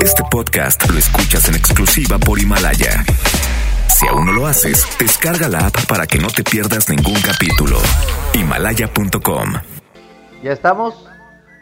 Este podcast lo escuchas en exclusiva por Himalaya. Si aún no lo haces, descarga la app para que no te pierdas ningún capítulo. Himalaya.com. Ya estamos.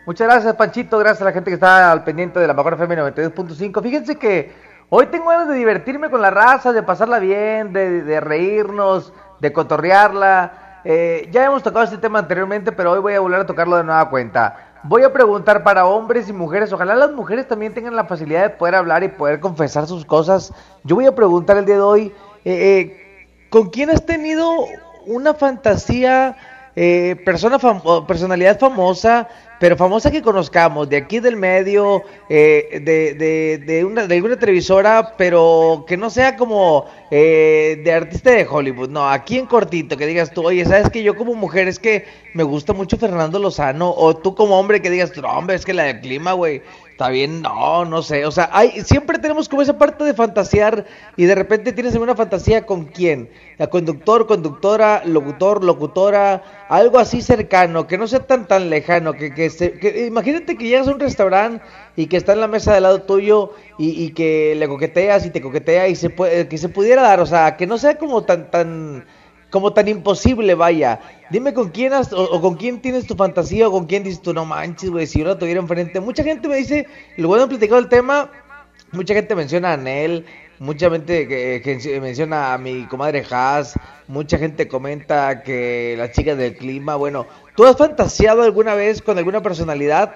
Muchas gracias, Panchito. Gracias a la gente que está al pendiente de la mejor FM 92.5. Fíjense que hoy tengo ganas de divertirme con la raza, de pasarla bien, de, reírnos, de cotorrearla. Eh, ya hemos tocado este tema anteriormente, pero hoy voy a volver a tocarlo de nueva cuenta. Voy a preguntar para hombres y mujeres. Ojalá las mujeres también tengan la facilidad de poder hablar y poder confesar sus cosas. Yo voy a preguntar el día de hoy, eh, eh, ¿con quién has tenido una fantasía, eh, persona fam- personalidad famosa, pero famosa que conozcamos, de aquí del medio, eh, de, de, de, una, de alguna televisora, pero que no sea como eh, de artista de Hollywood, no, aquí en cortito, que digas tú, oye, ¿sabes que Yo como mujer es que me gusta mucho Fernando Lozano, o tú como hombre que digas, no, hombre, es que la del clima, güey, está bien, no, no sé, o sea, hay, siempre tenemos como esa parte de fantasear y de repente tienes alguna fantasía con quién, la conductor, conductora, locutor, locutora, algo así cercano, que no sea tan tan lejano, que, que, se- que- imagínate que llegas a un restaurante y que está en la mesa del lado tuyo y, y que le coqueteas y te coquetea y se puede, que se pudiera dar, o sea, que no sea como tan tan como tan imposible, vaya. Dime con quién has, o, con quién tienes tu fantasía o con quién dices tú, no manches, güey, si yo la tuviera enfrente. Mucha gente me dice, luego de platicado el tema, mucha gente menciona a Anel, mucha gente que, menciona a mi comadre Haas, mucha gente comenta que las chicas del clima, bueno, ¿tú has fantaseado alguna vez con alguna personalidad?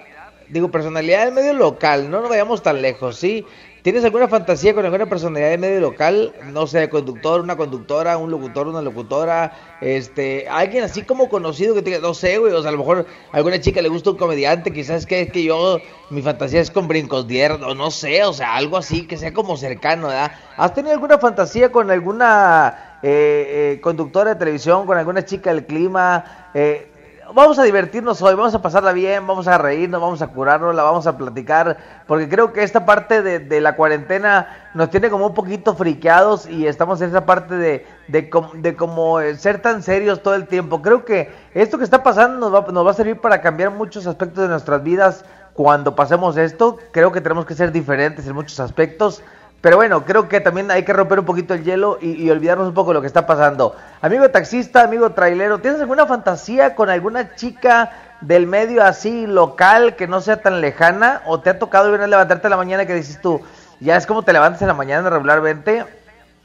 Digo, personalidad del medio local, no nos vayamos tan lejos, ¿sí? ¿Tienes alguna fantasía con alguna personalidad del medio local? No sé, conductor, una conductora, un locutor, una locutora, este, alguien así como conocido que te diga, no sé, güey, o sea, a lo mejor a alguna chica le gusta un comediante, quizás que es que yo, mi fantasía es con brincos o no sé, o sea, algo así que sea como cercano, ¿verdad? ¿Has tenido alguna fantasía con alguna eh, eh, conductora de televisión, con alguna chica del clima? Eh, vamos a divertirnos hoy, vamos a pasarla bien, vamos a reírnos, vamos a curarnos, la vamos a platicar, porque creo que esta parte de, la cuarentena nos tiene como un poquito friqueados y estamos en esa parte de, de, com- de como ser tan serios todo el tiempo. Creo que esto que está pasando nos va, nos va a servir para cambiar muchos aspectos de nuestras vidas cuando pasemos esto. Creo que tenemos que ser diferentes en muchos aspectos. Pero bueno, creo que también hay que romper un poquito el hielo y, olvidarnos un poco de lo que está pasando. Amigo taxista, amigo trailero, ¿tienes alguna fantasía con alguna chica del medio así local que no sea tan lejana? ¿O te ha tocado a levantarte en la mañana que dices tú, ya es como te levantas en la mañana regularmente?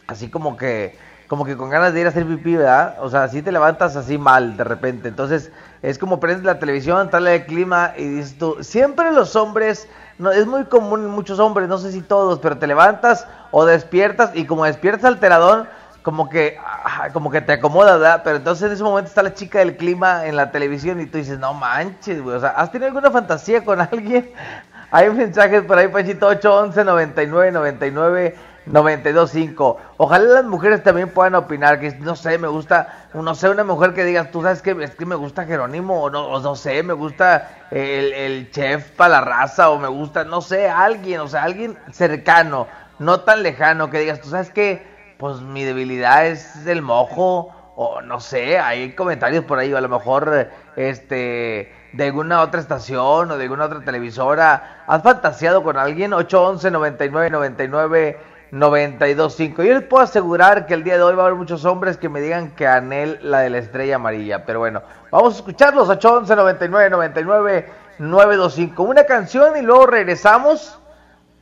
Así como que, como que con ganas de ir a hacer pipí, ¿verdad? O sea, así te levantas así mal de repente. Entonces, es como prendes la televisión, tal el clima y dices tú, siempre los hombres, no, es muy común en muchos hombres, no sé si todos, pero te levantas o despiertas y como despiertas alteradón, como que, ah, como que te acomodas, ¿verdad? Pero entonces en ese momento está la chica del clima en la televisión y tú dices, no manches, güey, o sea, ¿has tenido alguna fantasía con alguien? Hay mensajes por ahí, Panchito, 811 99 99 925. Ojalá las mujeres también puedan opinar, que no sé, me gusta, no sé, una mujer que diga, tú sabes que es que me gusta Jerónimo, o no, o no sé, me gusta el, el chef para la raza, o me gusta, no sé, alguien, o sea, alguien cercano, no tan lejano, que digas, tú sabes que, pues mi debilidad es el mojo, o no sé, hay comentarios por ahí, o a lo mejor, este, de alguna otra estación o de alguna otra televisora. ¿Has fantaseado con alguien? 811 99 99 925. Yo les puedo asegurar que el día de hoy va a haber muchos hombres que me digan que Anel la de la estrella amarilla. Pero bueno, vamos a escucharlos. 811 99 99 925. Una canción y luego regresamos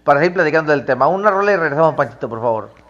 para seguir platicando del tema. Una rola y regresamos, Panchito, por favor.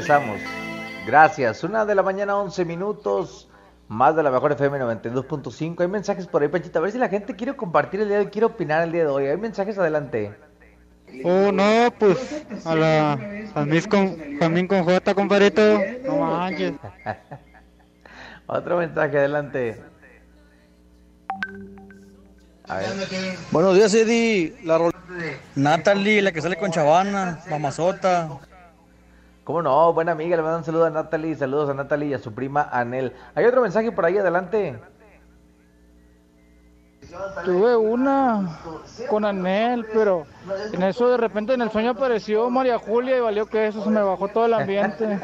Regresamos. Gracias. Una de la mañana, 11 minutos. Más de la mejor FM 92.5. Hay mensajes por ahí, Panchita. A ver si la gente quiere compartir el día de hoy, quiere opinar el día de hoy. Hay mensajes adelante. Oh, no, pues a la Jamín con, Jamín con J, compadrito. No manches. Otro mensaje adelante. A ver. Buenos días, Eddie. La rol- Natalie, la que sale con Chavana, mamazota. ¿Cómo no? Buena amiga, le mando un saludo a Natalie. Saludos a Natalie y a su prima Anel. Hay otro mensaje por ahí adelante. Tuve una con Anel, pero en eso de repente en el sueño apareció María Julia y valió que eso se me bajó todo el ambiente.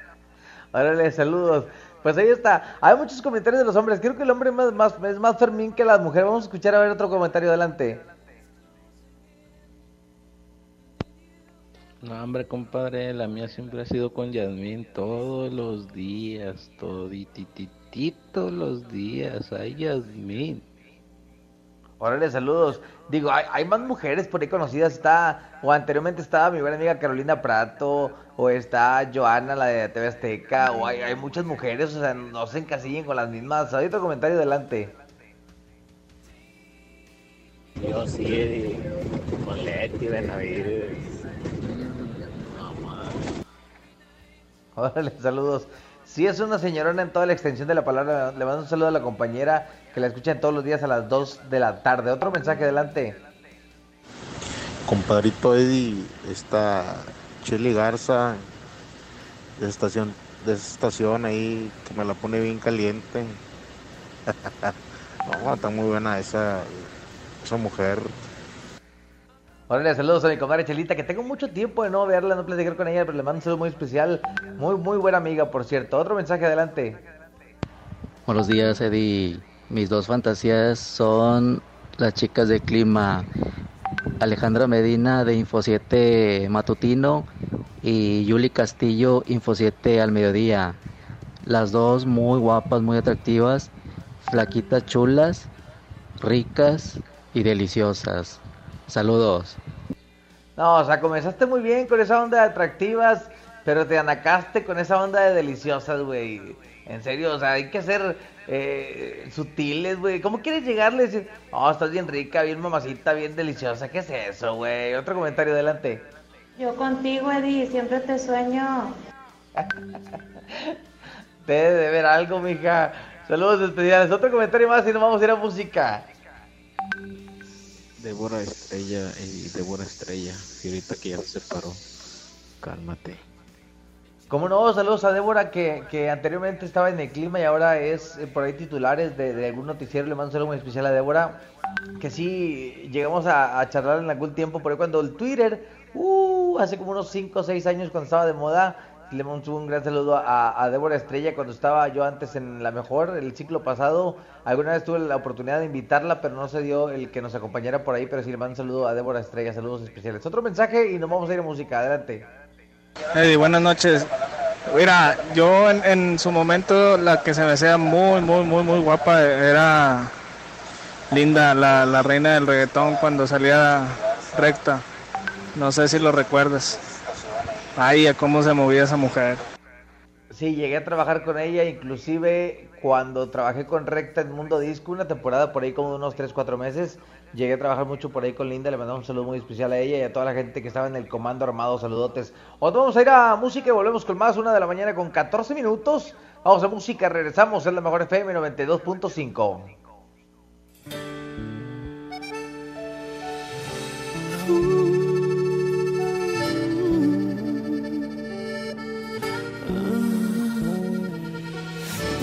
Órale, saludos. Pues ahí está. Hay muchos comentarios de los hombres. Creo que el hombre más, más, es más Fermín que la mujer. Vamos a escuchar a ver otro comentario adelante. No, hombre, compadre, la mía siempre ha sido con Yasmín todos los días, toditititito los días. Ay, Yasmín. Órale, saludos. Digo, hay, hay más mujeres por ahí conocidas. Está, o anteriormente estaba mi buena amiga Carolina Prato, o está Joana, la de TV Azteca, o hay, hay muchas mujeres, o sea, no se encasillen con las mismas. Hay otro comentario adelante. Yo sí, con Leti, Benavides. Órale, saludos. Si es una señorona en toda la extensión de la palabra, le mando un saludo a la compañera que la escuchan todos los días a las 2 de la tarde. Otro mensaje adelante. Compadrito Eddie, esta Chili Garza de estación, de estación ahí que me la pone bien caliente. no, está muy buena esa, esa mujer. Órale, saludos a mi comadre Chelita, que tengo mucho tiempo de no verla, no platicar con ella, pero le mando un saludo muy especial. Muy, muy buena amiga, por cierto. Otro mensaje adelante. Buenos días, Eddie. Mis dos fantasías son las chicas de clima. Alejandra Medina de Info 7 Matutino y Yuli Castillo Info 7 al mediodía. Las dos muy guapas, muy atractivas, flaquitas chulas, ricas y deliciosas. Saludos. No, o sea, comenzaste muy bien con esa onda de atractivas, pero te anacaste con esa onda de deliciosas, güey. En serio, o sea, hay que ser eh, sutiles, güey. ¿Cómo quieres llegarle y decir, oh, estás bien rica, bien mamacita, bien deliciosa? ¿Qué es eso, güey? Otro comentario, adelante. Yo contigo, Eddie, siempre te sueño. Te debe de ver algo, mija. Saludos especiales. Otro comentario más y nos vamos a ir a música. Débora Estrella y Débora Estrella. Y ahorita que ya se separó. Cálmate. Como no, saludos a Débora que, que anteriormente estaba en el clima y ahora es eh, por ahí titulares de, algún noticiero. Le mando un saludo muy especial a Débora. Que sí, llegamos a, a charlar en algún tiempo por ahí cuando el Twitter, uh, hace como unos 5 o 6 años cuando estaba de moda. Le mando un gran saludo a, a Débora Estrella cuando estaba yo antes en la mejor, el ciclo pasado. Alguna vez tuve la oportunidad de invitarla, pero no se dio el que nos acompañara por ahí. Pero sí le mando un saludo a Débora Estrella, saludos especiales. Otro mensaje y nos vamos a ir a música. Adelante. Eddie, buenas noches. Mira, yo en, en su momento la que se me hacía muy, muy, muy, muy guapa era Linda, la, la reina del reggaetón cuando salía recta. No sé si lo recuerdas. Ay, a cómo se movía esa mujer. Sí, llegué a trabajar con ella, inclusive cuando trabajé con Recta en Mundo Disco, una temporada por ahí como de unos 3, 4 meses, llegué a trabajar mucho por ahí con Linda, le mandamos un saludo muy especial a ella y a toda la gente que estaba en el comando armado, saludotes. Otro vamos a ir a música y volvemos con más, una de la mañana con 14 minutos. Vamos a música, regresamos, es la mejor FM 92.5.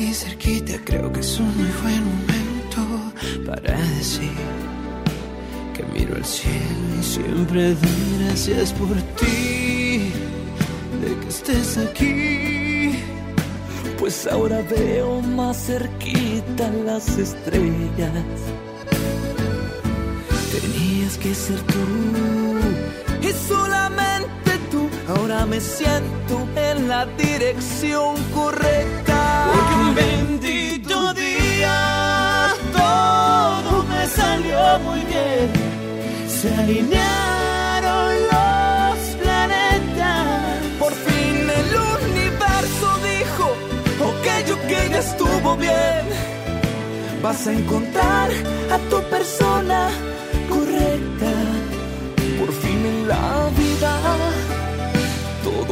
Aquí cerquita, creo que es un muy buen momento para decir que miro al cielo y siempre doy gracias por ti, de que estés aquí. Pues ahora veo más cerquita las estrellas. Tenías que ser tú y solamente tú. Ahora me siento en la dirección correcta. Porque un bendito día todo me salió muy bien. Se alinearon los planetas. Por fin el universo dijo, ok, ok, ya estuvo bien. Vas a encontrar a tu persona correcta. Por fin en la vida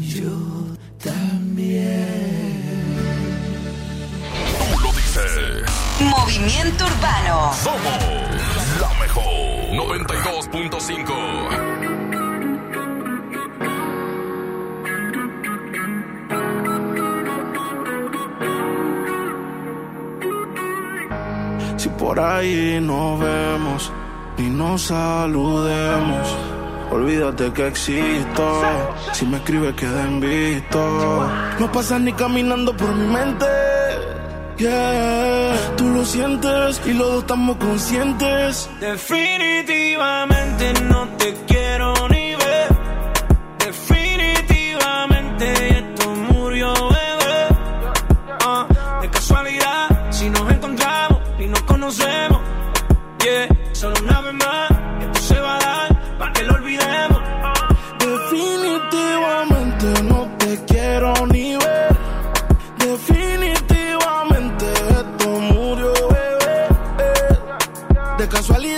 Yo también. Tú lo dices. Movimiento Urbano. Somos la mejor 92.5. Si por ahí nos vemos y nos saludemos, olvídate que existo. Si me escribes queda en visto. No pasas ni caminando por mi mente. Yeah, tú lo sientes y los dos estamos conscientes. Definitivamente no te quiero casualidad,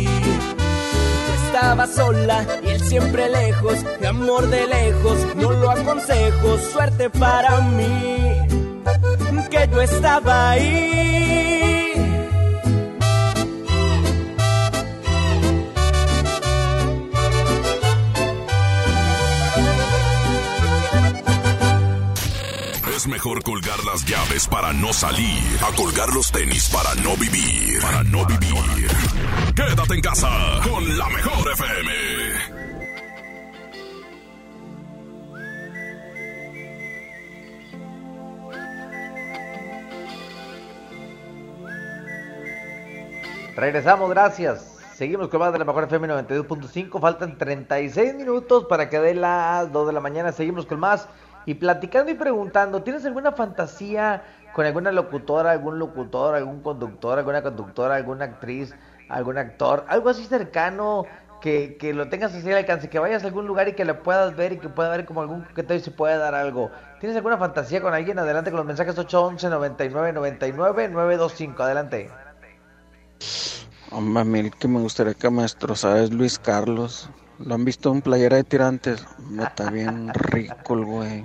Tú estabas sola y él siempre lejos, y amor de lejos, no lo aconsejo, suerte para mí, que yo estaba ahí. Es mejor colgar las llaves para no salir, a colgar los tenis para no vivir, para no vivir. Quédate en casa con la mejor FM. Regresamos, gracias. Seguimos con más de la mejor FM 92.5. Faltan 36 minutos para que dé las 2 de la mañana. Seguimos con más. Y platicando y preguntando, ¿tienes alguna fantasía con alguna locutora, algún locutor, algún conductor, alguna conductora, alguna actriz, algún actor? Algo así cercano que, que lo tengas así al alcance, que vayas a algún lugar y que lo puedas ver y que pueda haber como algún coqueteo y se pueda dar algo. ¿Tienes alguna fantasía con alguien? Adelante con los mensajes 811 99 99 925. Adelante. Hombre, a mí el que me gustaría que me destrozara es Luis Carlos. ¿Lo han visto en Playera de Tirantes? Está bien rico el güey.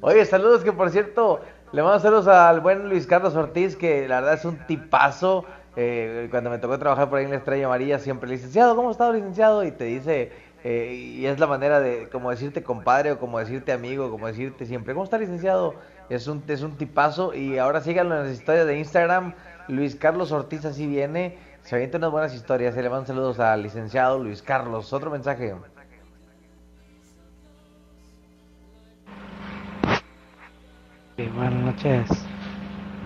Oye, saludos que por cierto, le mando saludos al buen Luis Carlos Ortiz, que la verdad es un tipazo. Eh, cuando me tocó trabajar por ahí en la Estrella Amarilla, siempre licenciado, ¿cómo está licenciado? Y te dice, eh, y es la manera de como decirte compadre o como decirte amigo, como decirte siempre, ¿cómo está licenciado? Es un, es un tipazo y ahora síganlo en las historias de Instagram. Luis Carlos Ortiz así viene, se avienta unas buenas historias. Se le mando saludos al licenciado Luis Carlos. Otro mensaje. Sí, buenas noches.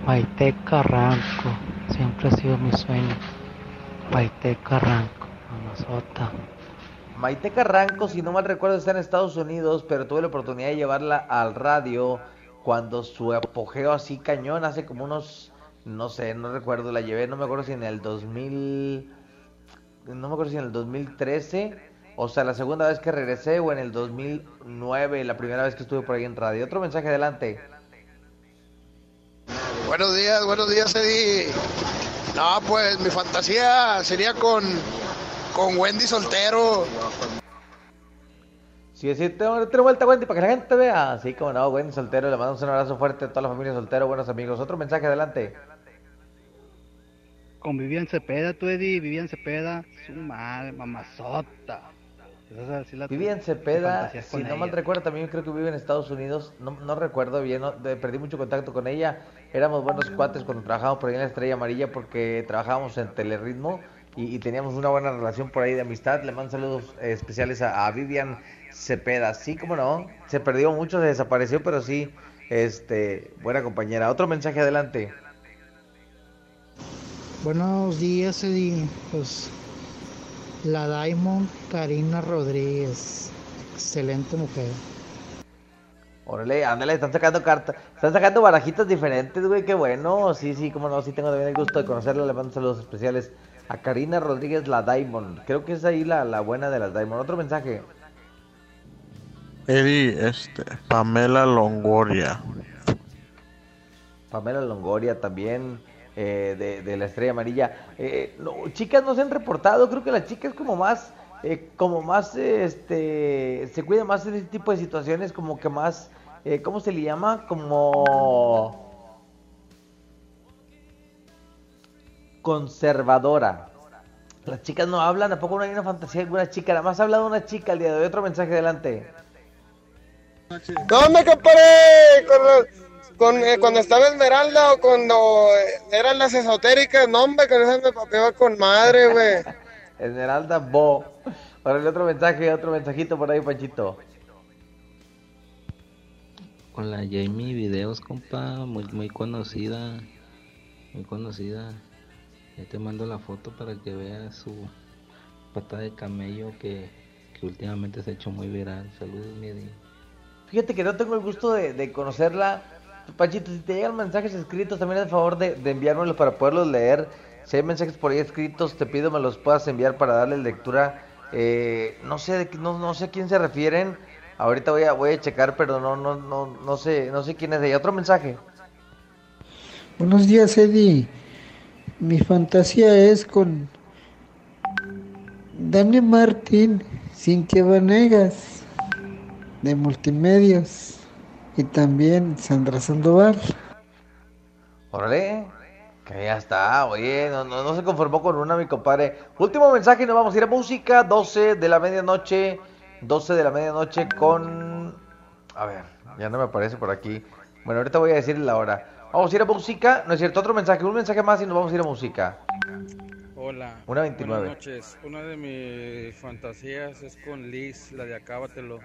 Maite Carranco, siempre ha sido mi sueño. Maite Carranco, mamazota. Maite Carranco, si no mal recuerdo, está en Estados Unidos, pero tuve la oportunidad de llevarla al radio cuando su apogeo así cañón, hace como unos, no sé, no recuerdo, la llevé, no me acuerdo si en el 2000, no me acuerdo si en el 2013, o sea, la segunda vez que regresé, o en el 2009, la primera vez que estuve por ahí en radio. Otro mensaje adelante. Buenos días, buenos días, Eddie. No, pues mi fantasía sería con, con Wendy soltero. Sí, sí, tengo vuelta Wendy para que la gente vea. Así como no, Wendy soltero, le mandamos un abrazo fuerte a toda la familia soltero, buenos amigos. Otro mensaje adelante. Con Vivian Cepeda, tú Eddie, Vivian Cepeda, su madre, mamazota. Esa sí la- Vivian Cepeda, si no mal recuerdo, también creo que vive en Estados Unidos. No, no recuerdo bien, no, de- perdí mucho contacto con ella. Éramos buenos cuates cuando trabajábamos por ahí en la Estrella Amarilla porque trabajábamos en Telerritmo y, y teníamos una buena relación por ahí de amistad. Le mando saludos eh, especiales a, a Vivian Cepeda. Sí, como no, se perdió mucho, se desapareció, pero sí, este, buena compañera. Otro mensaje adelante. Buenos días, Eddie. Pues la Diamond Karina Rodríguez. Excelente mujer. Órale, ándale, están sacando cartas, están sacando barajitas diferentes, güey, qué bueno. Sí, sí, cómo no, sí tengo también el gusto de conocerla, le mando saludos especiales a Karina Rodríguez, la Diamond. Creo que es ahí la, la buena de las Diamond. Otro mensaje. Eddie, este, Pamela Longoria. Pamela Longoria también, eh, de, la Estrella Amarilla. Eh, no, chicas no se han reportado, creo que las chicas como más, eh, como más, este, se cuidan más de este tipo de situaciones, como que más, eh, ¿cómo se le llama? Como conservadora. Las chicas no hablan, tampoco no hay una fantasía de alguna chica, nada más ha hablado una chica el día de hoy. Otro mensaje adelante. No me comparé con, eh, cuando estaba Esmeralda o cuando eh, eran las esotéricas. No, hombre, con esas me papeaba con madre, güey. Esmeralda Bo. Para el otro mensaje, otro mensajito por ahí, Panchito. Con la Jamie Videos, compa, muy, muy conocida. Muy conocida. Ya te mando la foto para que veas su pata de camello que, que últimamente se ha hecho muy viral. Saludos, mi Eddie. Fíjate que no tengo el gusto de, de conocerla. Panchito, si te llegan mensajes escritos, también el favor de, de enviármelos para poderlos leer. Si hay mensajes por ahí escritos, te pido me los puedas enviar para darle lectura. Eh, no sé de no, no sé a quién se refieren. Ahorita voy a voy a checar, pero no no no no sé no sé quién es de ella. Otro mensaje. Buenos días, Eddie. Mi fantasía es con Dani Martín, Cintia Vanegas, de Multimedios, y también Sandra Sandoval. Órale, que ya está, oye, no, no, no se conformó con una, mi compadre. Último mensaje nos vamos a ir a música, 12 de la medianoche, 12 de la medianoche con... A ver, ya no me aparece por aquí. Bueno, ahorita voy a decir la hora. Vamos a ir a música, no es cierto, otro mensaje, un mensaje más y nos vamos a ir a música. Hola. Una 29. Buenas noches. Una de mis fantasías es con Liz, la de Acábatelo.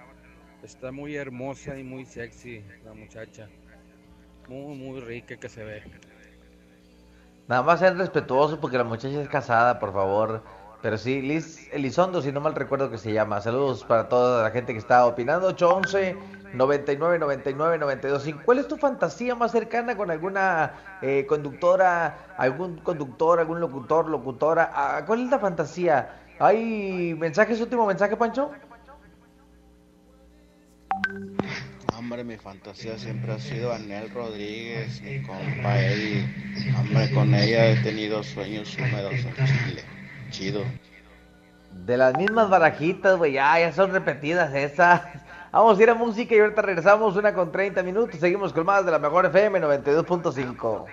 Está muy hermosa y muy sexy la muchacha. Muy, muy rica que se ve. Nada más sean respetuosos porque la muchacha es casada, por favor. Pero sí, Liz Elizondo, si no mal recuerdo que se llama. Saludos para toda la gente que está opinando. 811 99 99 92. ¿Cuál es tu fantasía más cercana con alguna eh, conductora, algún conductor, algún locutor, locutora? Ah, ¿Cuál es la fantasía? ¿Hay mensajes? Último mensaje, Pancho. Hombre, mi fantasía siempre ha sido Anel Rodríguez, mi compa Eddie. Hombre, con ella he tenido sueños húmedos en Chile. Chido. De las mismas barajitas, güey, ya, ya son repetidas esas. Vamos a ir a música y ahorita regresamos una con 30 minutos. Seguimos con más de la mejor FM 92.5.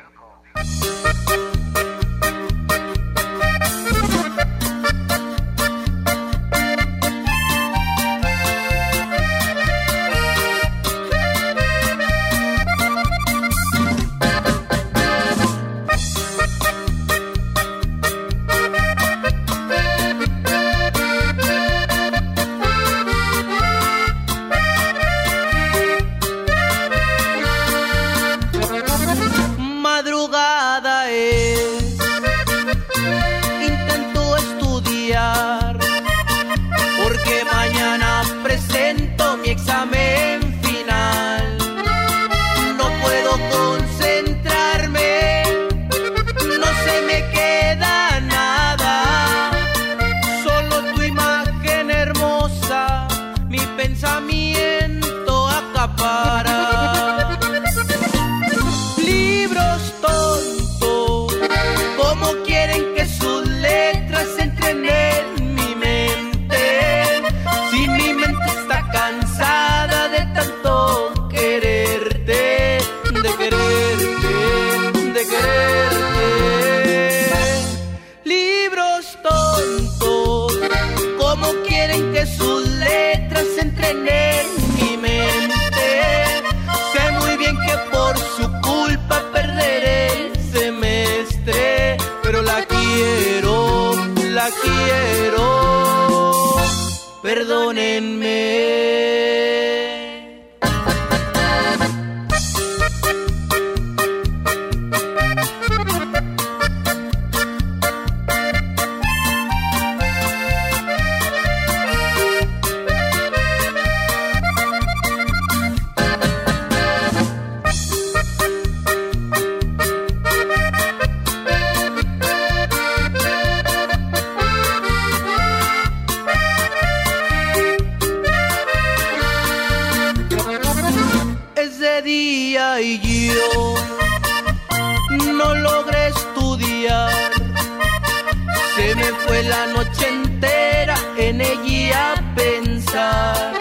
no logré estudiar. Se me fue la noche entera en ella a pensar.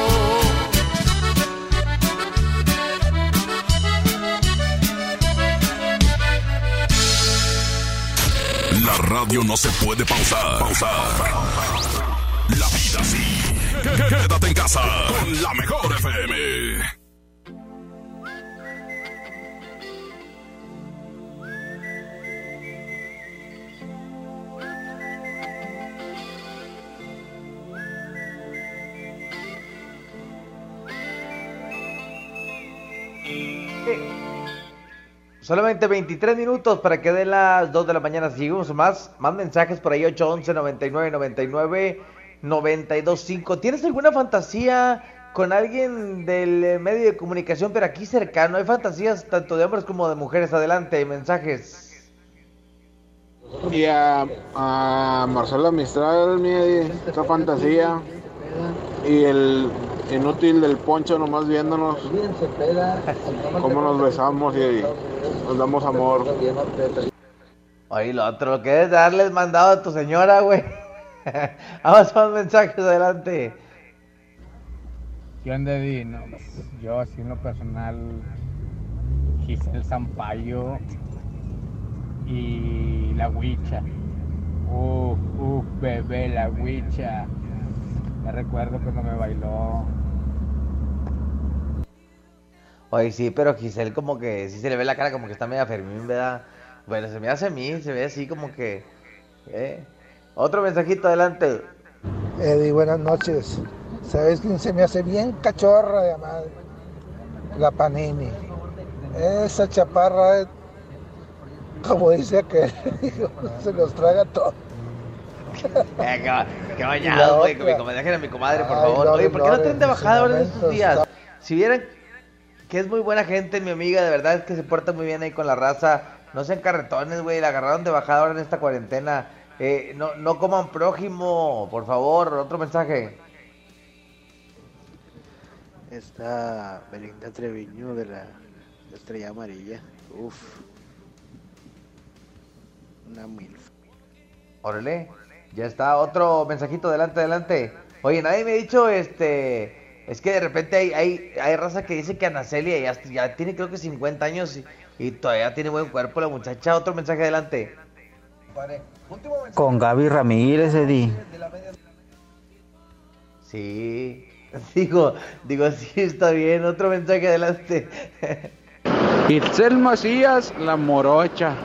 Radio no se puede pausar. Pausar. La vida sí. Quédate en casa con la mejor FM. Solamente 23 minutos para que den las 2 de la mañana. Seguimos más. Más mensajes por ahí: 811 99 99 925. ¿Tienes alguna fantasía con alguien del medio de comunicación, pero aquí cercano? Hay fantasías tanto de hombres como de mujeres. Adelante, mensajes. Y a, a Marcelo Mistral, mi esa fantasía. Y el inútil del poncho nomás viéndonos cómo nos besamos y nos damos amor. Oye, lo otro, lo que debes darles mandado a tu señora, güey. Vamos a los mensajes adelante. ¿Qué onda? No, yo así en lo personal, Giselle Zampayo y la Huicha. Uf, uf, bebé, la Huicha. Me recuerdo cuando me bailó. Oye, sí, pero Giselle como que sí se le ve la cara como que está media Fermín, ¿verdad? Bueno, se me hace a mí, se ve así como que... ¿eh? Otro mensajito adelante. Eddie, buenas noches. ¿Sabes quién se me hace bien cachorra de madre? La Panini. Esa chaparra, como dice que se los traga todo. Eh, qué, bañado, güey, mi comadre, mi comadre, por Ay, favor. Oye, ¿por qué no traen de bajada ahora en estos días? está- Si vieran que es muy buena gente, mi amiga, de verdad es que se porta muy bien ahí con la raza. No sean carretones, güey, la agarraron de bajada ahora en esta cuarentena. Eh, no, no coman prójimo, por favor, otro mensaje. Está Belinda Treviño de la Estrella Amarilla. Uf. Una mil. Órale, ya está, otro mensajito, adelante, adelante. Oye, nadie me ha dicho, este, es que de repente hay, hay, hay raza que dice que Ana Celia ya, ya tiene creo que 50 años y, y todavía tiene buen cuerpo la muchacha. Otro mensaje, adelante. Con Gaby Ramírez, Eddie. Sí, digo, digo, sí, está bien. Otro mensaje, adelante. Itzel Macías, la morocha.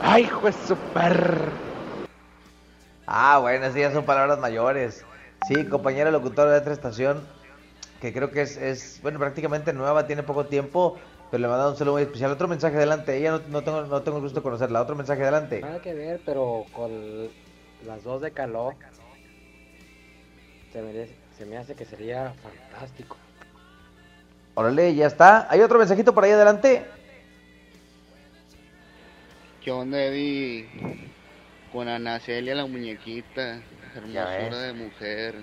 Ay, de super. Ah, bueno, esas ya son palabras mayores. Sí, compañera locutora de otra estación, que creo que es, es, bueno, prácticamente nueva, tiene poco tiempo, pero le manda un saludo muy especial. Otro mensaje adelante, ella no, no tengo, no tengo el gusto de conocerla. Otro mensaje adelante. Nada que ver, pero con las dos de calor se me, se me hace que sería fantástico. Órale, ya está. ¿Hay otro mensajito por ahí adelante? ¿Qué onda, Eddie? Con Ana Celia, la muñequita. Hermosura de mujer.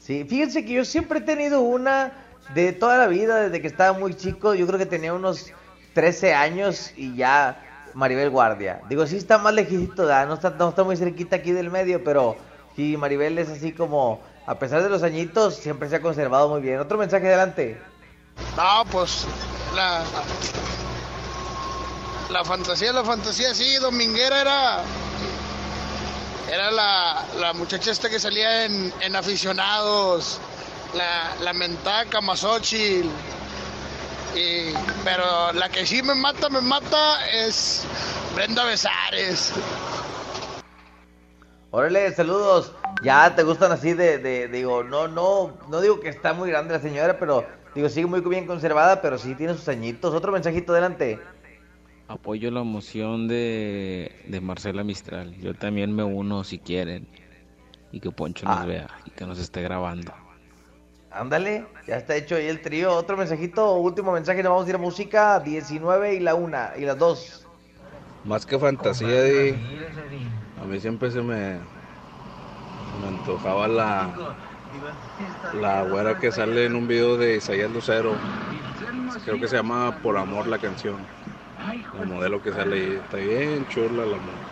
Sí, fíjense que yo siempre he tenido una de toda la vida, desde que estaba muy chico. Yo creo que tenía unos 13 años y ya Maribel Guardia. Digo, sí está más lejito, no está, no está muy cerquita aquí del medio, pero sí, Maribel es así como, a pesar de los añitos, siempre se ha conservado muy bien. Otro mensaje adelante. No, pues la, la fantasía, la fantasía, sí, Dominguera era era la, la muchacha esta que salía en, en aficionados, la, la mentada Camasochil. Y, pero la que sí me mata, me mata es Brenda Besares. Órale, saludos. Ya te gustan así de, de, digo, no, no, no digo que está muy grande la señora, pero digo, sigue muy bien conservada, pero sí tiene sus añitos. Otro mensajito adelante. Apoyo la moción de, de Marcela Mistral. Yo también me uno si quieren. Y que Poncho nos Ah. vea y que nos esté grabando. Ándale, ya está hecho ahí el trío. Otro mensajito, último mensaje, nos vamos a ir a música, 19 y la 1 y las 2. Más que fantasía, de, a mí siempre se me, me antojaba la, la güera que sale en un video de Isaías Lucero. Creo que se llama Por Amor la canción. La modelo que sale ahí. Está bien chula la modelo.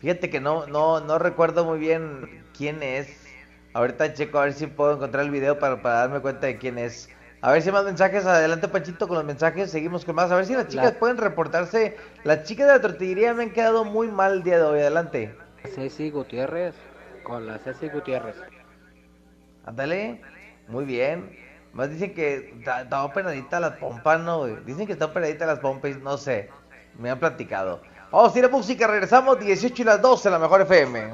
Fíjate que no, no, no recuerdo muy bien quién es. Ahorita checo a ver si puedo encontrar el video para, para darme cuenta de quién es. A ver si hay más mensajes. Adelante, Panchito, con los mensajes. Seguimos con más. A ver si las chicas La- pueden reportarse. Las chicas de la tortillería me han quedado muy mal el día de hoy. Adelante. Ceci Gutiérrez, con la Ceci Gutiérrez. Ándale. Muy bien. Más dicen que está, operadita las pompas, ¿no? güey? Dicen que está operadita las pompas, no sé. Me han platicado. Vamos a ir a música, regresamos 18 y las 12 en la mejor FM.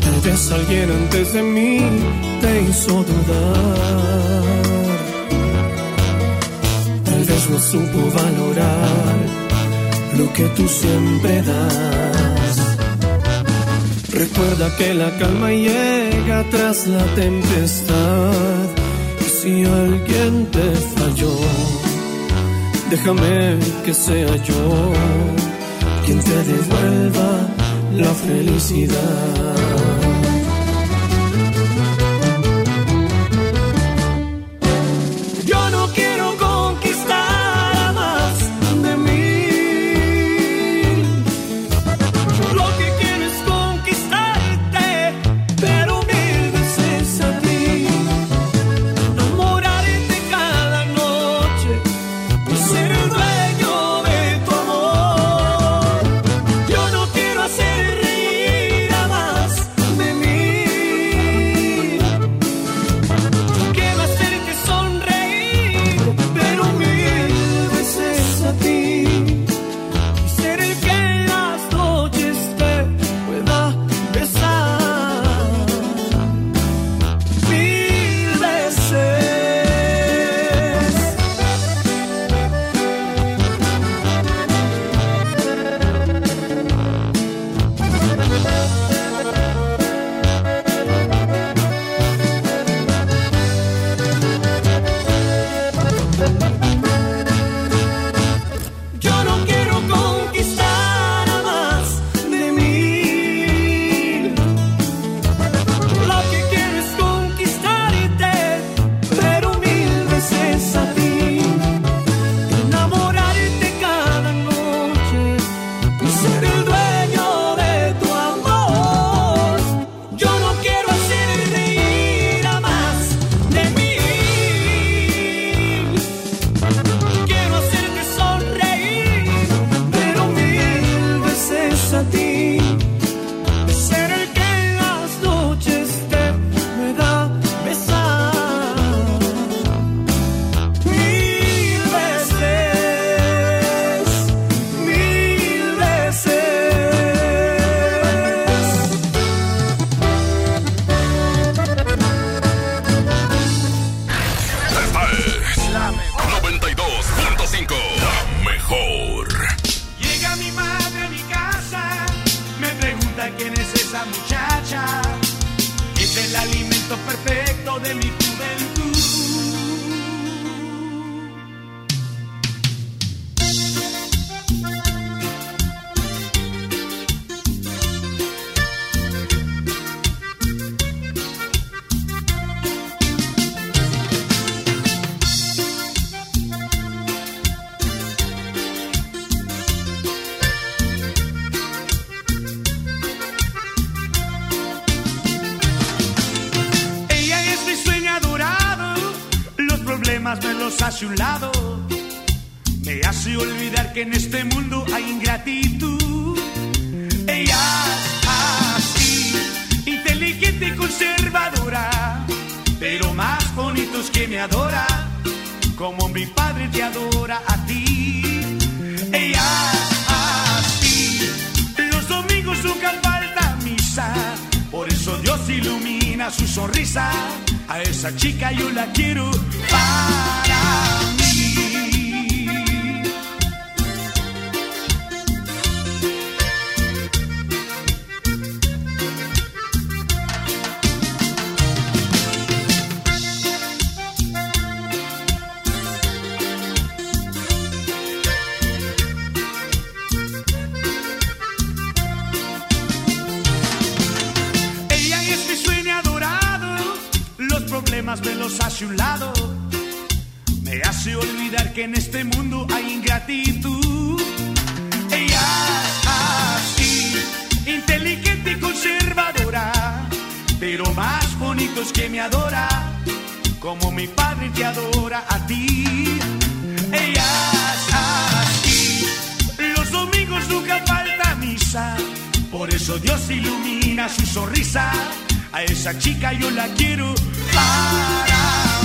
Tal vez alguien antes de mí te hizo dudar. Tal vez no supo valorar lo que tú siempre das. Recuerda que la calma llega tras la tempestad. Y si alguien te falló, déjame que sea yo quien te devuelva la felicidad. Que me adora, como mi Padre te adora a ti. Ellas así, los domingos nunca falta misa, por eso Dios ilumina su sonrisa. A esa chica yo la quiero para.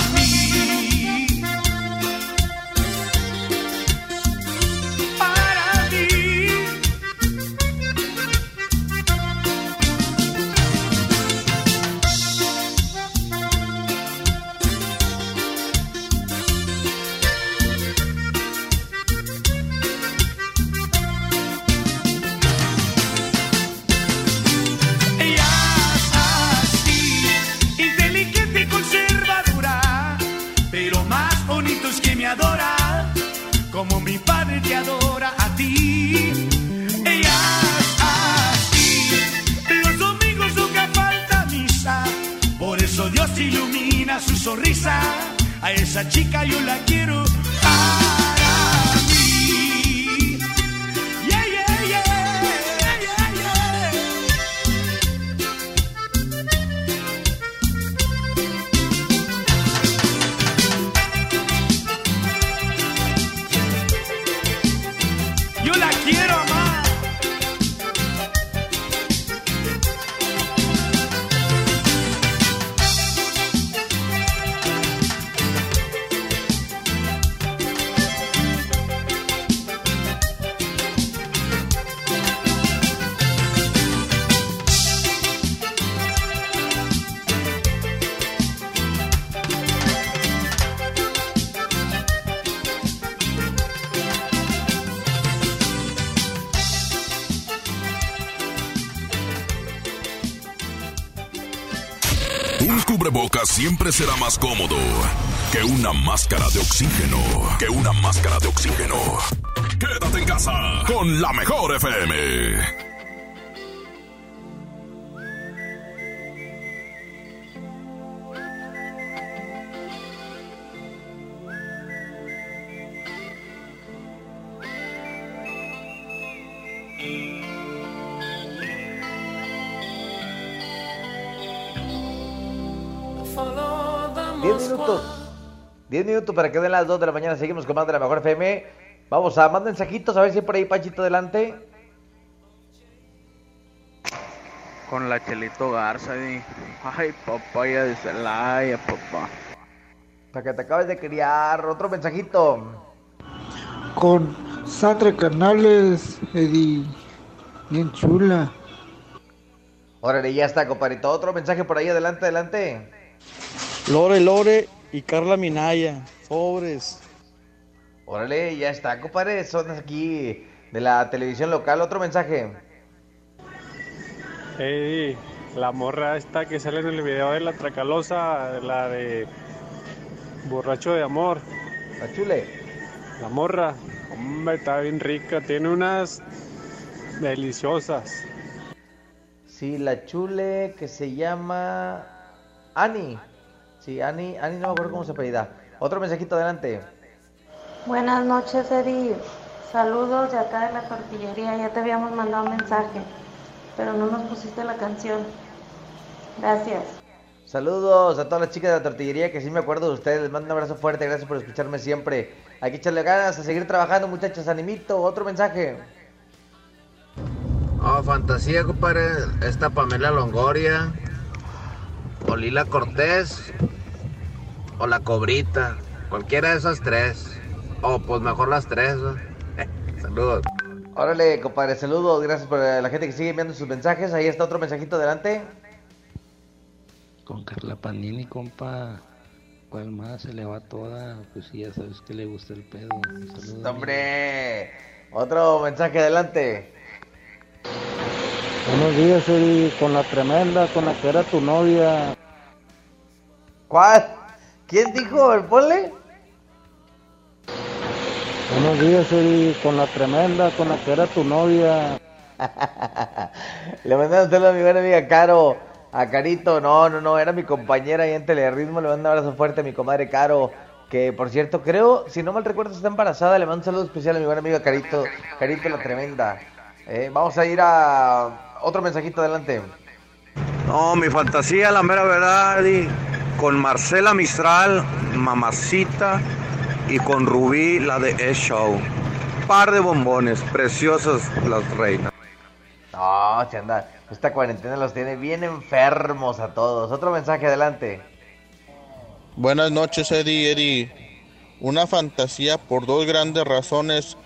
Esa chica Un cubrebocas siempre será más cómodo que una máscara de oxígeno. Que una máscara de oxígeno. Quédate en casa con la mejor FM. 10 minutos para que den las 2 de la mañana. Seguimos con más de la mejor FM. Vamos a más mensajitos, a ver si por ahí Panchito adelante. Con la Chelito Garza, di. Ay, papaya de Celaya, papá. Para que te acabes de criar. Otro mensajito. Con Sandra Canales, Eddie. Bien chula. Órale, ya está, compadrito. Otro mensaje por ahí, adelante, adelante. Lore, Lore y Carla Minaya. Sobres. Órale, ya está, compadre. Son aquí de la televisión local. Otro mensaje. Ey, la morra esta que sale en el video de la Tracalosa, la de Borracho de Amor. La chule. La morra, hombre, está bien rica, tiene unas deliciosas. Sí, la chule que se llama Ani. Sí, Ani, Ani no me acuerdo cómo se apellida. Otro mensajito adelante. Buenas noches, Eddie. Saludos de acá de la tortillería. Ya te habíamos mandado un mensaje, pero no nos pusiste la canción. Gracias. Saludos a todas las chicas de la tortillería que sí me acuerdo de ustedes. Les mando un abrazo fuerte. Gracias por escucharme siempre. Hay que echarle ganas a seguir trabajando, muchachos. Animito. Otro mensaje. Oh, fantasía, compadre. Esta Pamela Longoria. O Lila Cortés. O la Cobrita. Cualquiera de esas tres. O pues mejor las tres. ¿no? Saludos. Órale, compadre. Saludos. Gracias por la gente que sigue enviando sus mensajes. Ahí está otro mensajito adelante. Con Carla Panini, compa. ¿Cuál más? Se le va toda. Pues sí, ya sabes que le gusta el pedo. Un saludo, ¡Hombre! Otro mensaje adelante. Buenos días, Eddie. Con la tremenda, con la que era tu novia. ¿Cuál? ¿Quién dijo? ¿El ponle? Buenos días, Eddie. Con la tremenda, con la que era tu novia. Le un saludo a mi buena amiga Caro. A Carito, no, no, no, era mi compañera ahí en Teleritmo. Le mando un abrazo fuerte a mi comadre Caro. Que por cierto, creo, si no mal recuerdo, está embarazada. Le mando un saludo especial a mi buena amiga Carito. Carito la tremenda. Eh, vamos a ir a otro mensajito adelante. No, mi fantasía, la mera verdad, Eddie, con Marcela Mistral, mamacita, y con Rubí, la de E-Show. Par de bombones, preciosas las reinas. No, se anda. Esta cuarentena los tiene bien enfermos a todos. Otro mensaje adelante. Buenas noches, Eddie, Eddie. Una fantasía por dos grandes razones.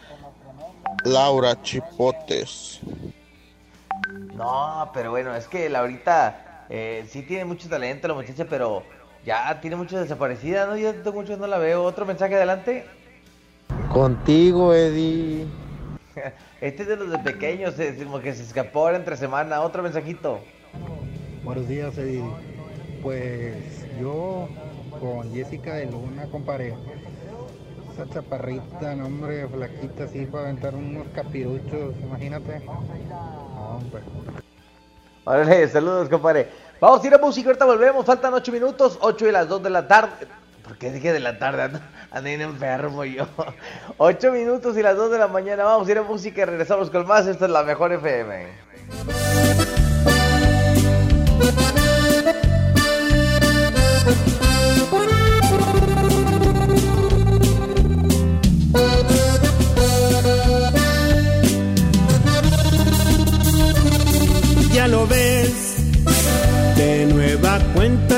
Laura Chipotes. No, pero bueno, es que Laurita eh, sí tiene mucho talento la muchacha, pero ya tiene mucho desaparecida, ¿no? Yo tengo mucho no la veo. Otro mensaje adelante. Contigo, Eddie. Este es de los de pequeños, es como que se escapó ahora entre semana. Otro mensajito. Buenos días, Eddie. Pues yo con Jessica de Luna, compadre. esa chaparrita, no, hombre, flaquita así para aventar unos capiruchos, imagínate. No, hombre. Órale, saludos, compadre. Vamos a ir a música, ahorita volvemos. Faltan 8 minutos, 8 y las 2 de la tarde. ¿Por qué dije de la tarde? Bien enfermo yo. 8 minutos y las 2 de la mañana. Vamos a ir a música y regresamos con más. Esto es la mejor FM.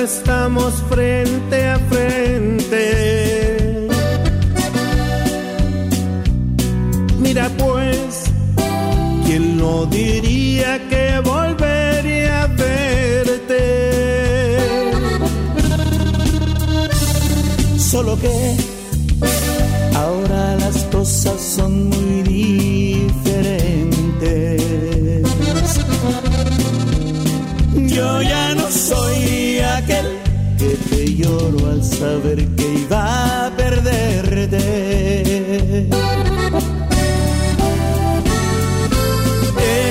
Estamos frente a frente. Mira pues, ¿quién no diría que volvería a verte? Solo que ahora las cosas son muy diferentes. Yo ya no soy lloro al saber que iba a perderte.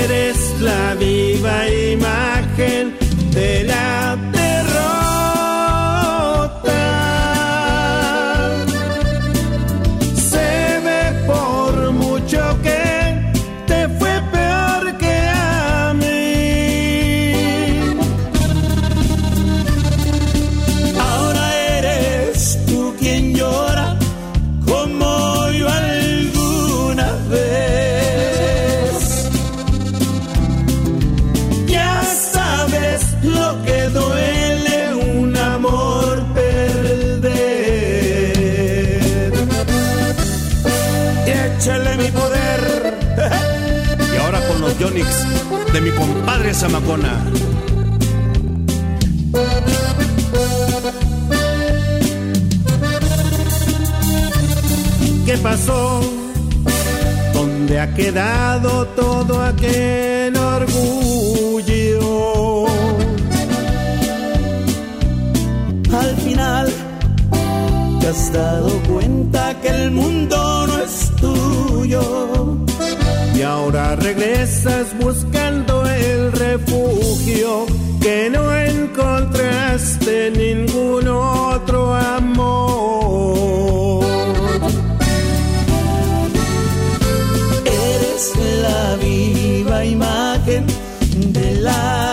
Eres la viva imagen de mi compadre Zamacona. ¿Qué pasó? ¿Dónde ha quedado todo aquel orgullo? Al final, te has dado cuenta que el mundo no es tuyo. Y ahora regresas buscando refugio que no encontraste en ningún otro amor. Eres la viva imagen de la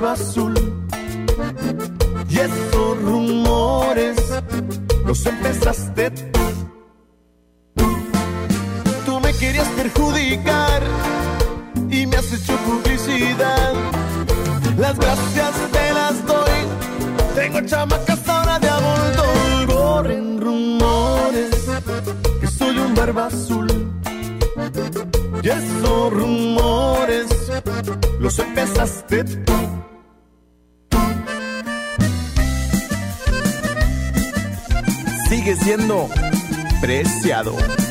barba azul. Y esos rumores los empezaste tú. Tú me querías perjudicar y me has hecho publicidad. Las gracias te las doy. Tengo chamacas ahora de adulto. Corren rumores que soy un barba azul. Y esos rumores los empezaste preciado.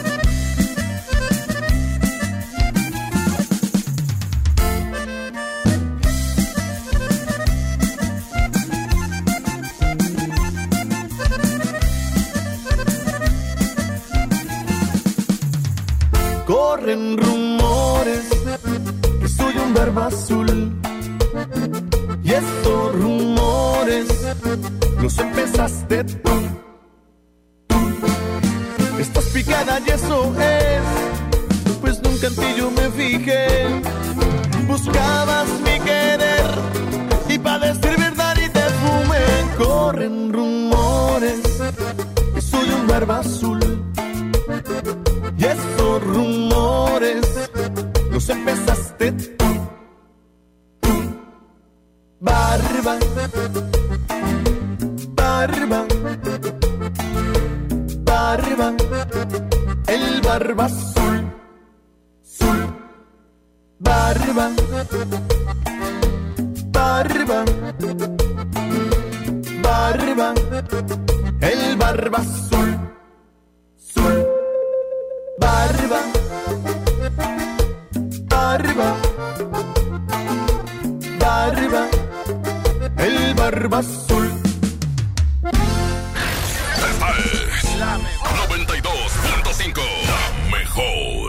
barba, el barba azul, azul, barba, barba, barba, el barba azul. Esta es la 92.5, la mejor.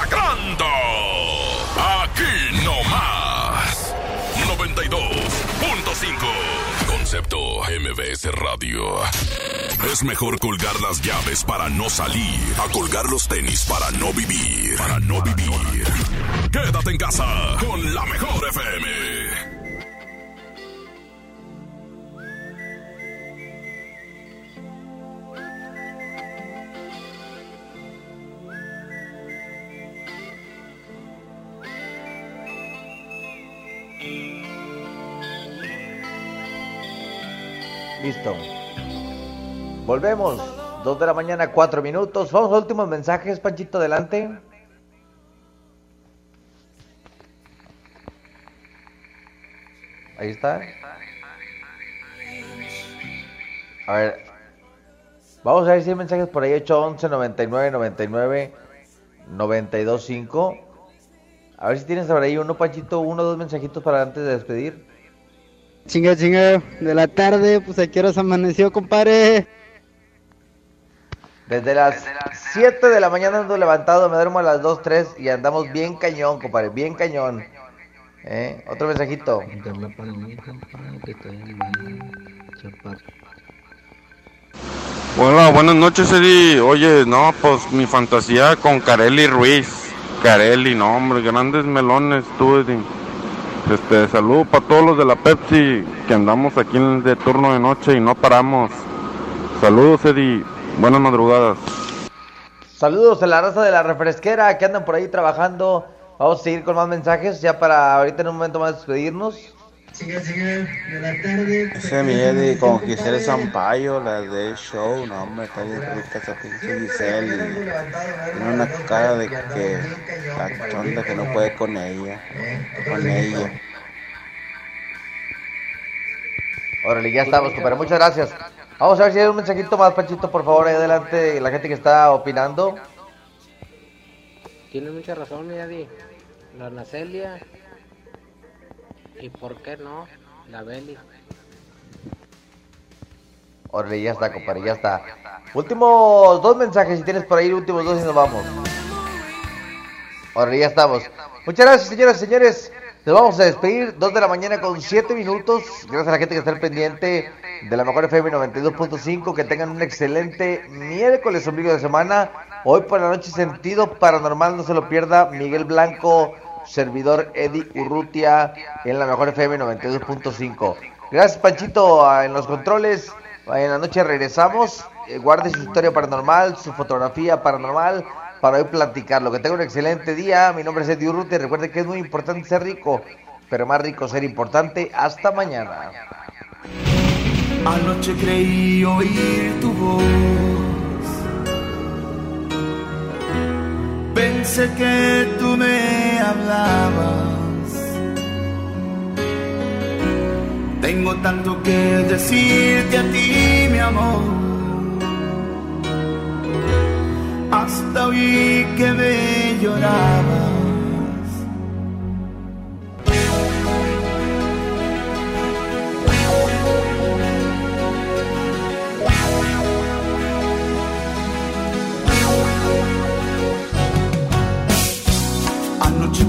pagando. Aquí no más. 92.5. Concepto MBS Radio. Es mejor colgar las llaves para no salir, a colgar los tenis para no vivir, para no vivir. Quédate en casa con la mejor FM. Listo. Volvemos. Dos de la mañana, cuatro minutos. Vamos a últimos mensajes, Panchito, adelante. Ahí está. A ver. Vamos a ver si hay mensajes por ahí. 811 99 99 92 5. A ver si tienes por ahí uno, Panchito, uno o dos mensajitos para antes de despedir. Chinga, chinga, de la tarde, pues a qué horas amaneció, compadre. Desde las 7 de la mañana ando levantado, me duermo a las 2, 3 y andamos bien cañón, compadre, bien cañón. ¿Eh? Otro mensajito. Bueno, buenas noches, Eddie. Oye, no, pues mi fantasía con Carelli Ruiz. Carelli, no, hombre, grandes melones, tú, Eddie. Este, saludo para todos los de la Pepsi que andamos aquí en- de turno de noche y no paramos. Saludos, Eddie. Buenas madrugadas. Saludos a la raza de la refresquera que andan por ahí trabajando. Vamos a seguir con más mensajes ya para ahorita en un momento más despedirnos. Ese mi Eddie con Giselle Sampaio, la de show, no hombre, está bien rica esa pinche Giselle. y Tiene una cara de que cachonda que no puede con ella, con ella. Órale, ya estamos, compadre. Muchas gracias. Vamos a ver si hay un mensajito más, Panchito, por favor, ahí adelante, la gente que está opinando. Tiene mucha razón, Eddie. La Ana Celia. ¿Y por qué no? La Beli. Órale, ya está, compadre, ya está. Últimos dos mensajes, si tienes por ahí, últimos dos y nos vamos. Órale, ya estamos. Muchas gracias, señoras y señores. Nos vamos a despedir, 2 de la mañana con 7 minutos. Gracias a la gente que está al pendiente de la mejor FM 92.5. Que tengan un excelente miércoles, ombligo de semana. Hoy por la noche, sentido paranormal, no se lo pierda. Miguel Blanco, servidor Eddie Urrutia en la mejor FM 92.5. Gracias, Panchito, en los controles. En la noche regresamos. Eh, guarde su historia paranormal, su fotografía paranormal para hoy platicarlo. Que tenga un excelente día. Mi nombre es Eddie Urrutia. Recuerde que es muy importante ser rico, pero más rico ser importante. Hasta mañana. Anoche creí oír tu voz. Pensé que tú me hablabas. Tengo tanto que decirte a ti, mi amor. Hasta oí que me llorabas.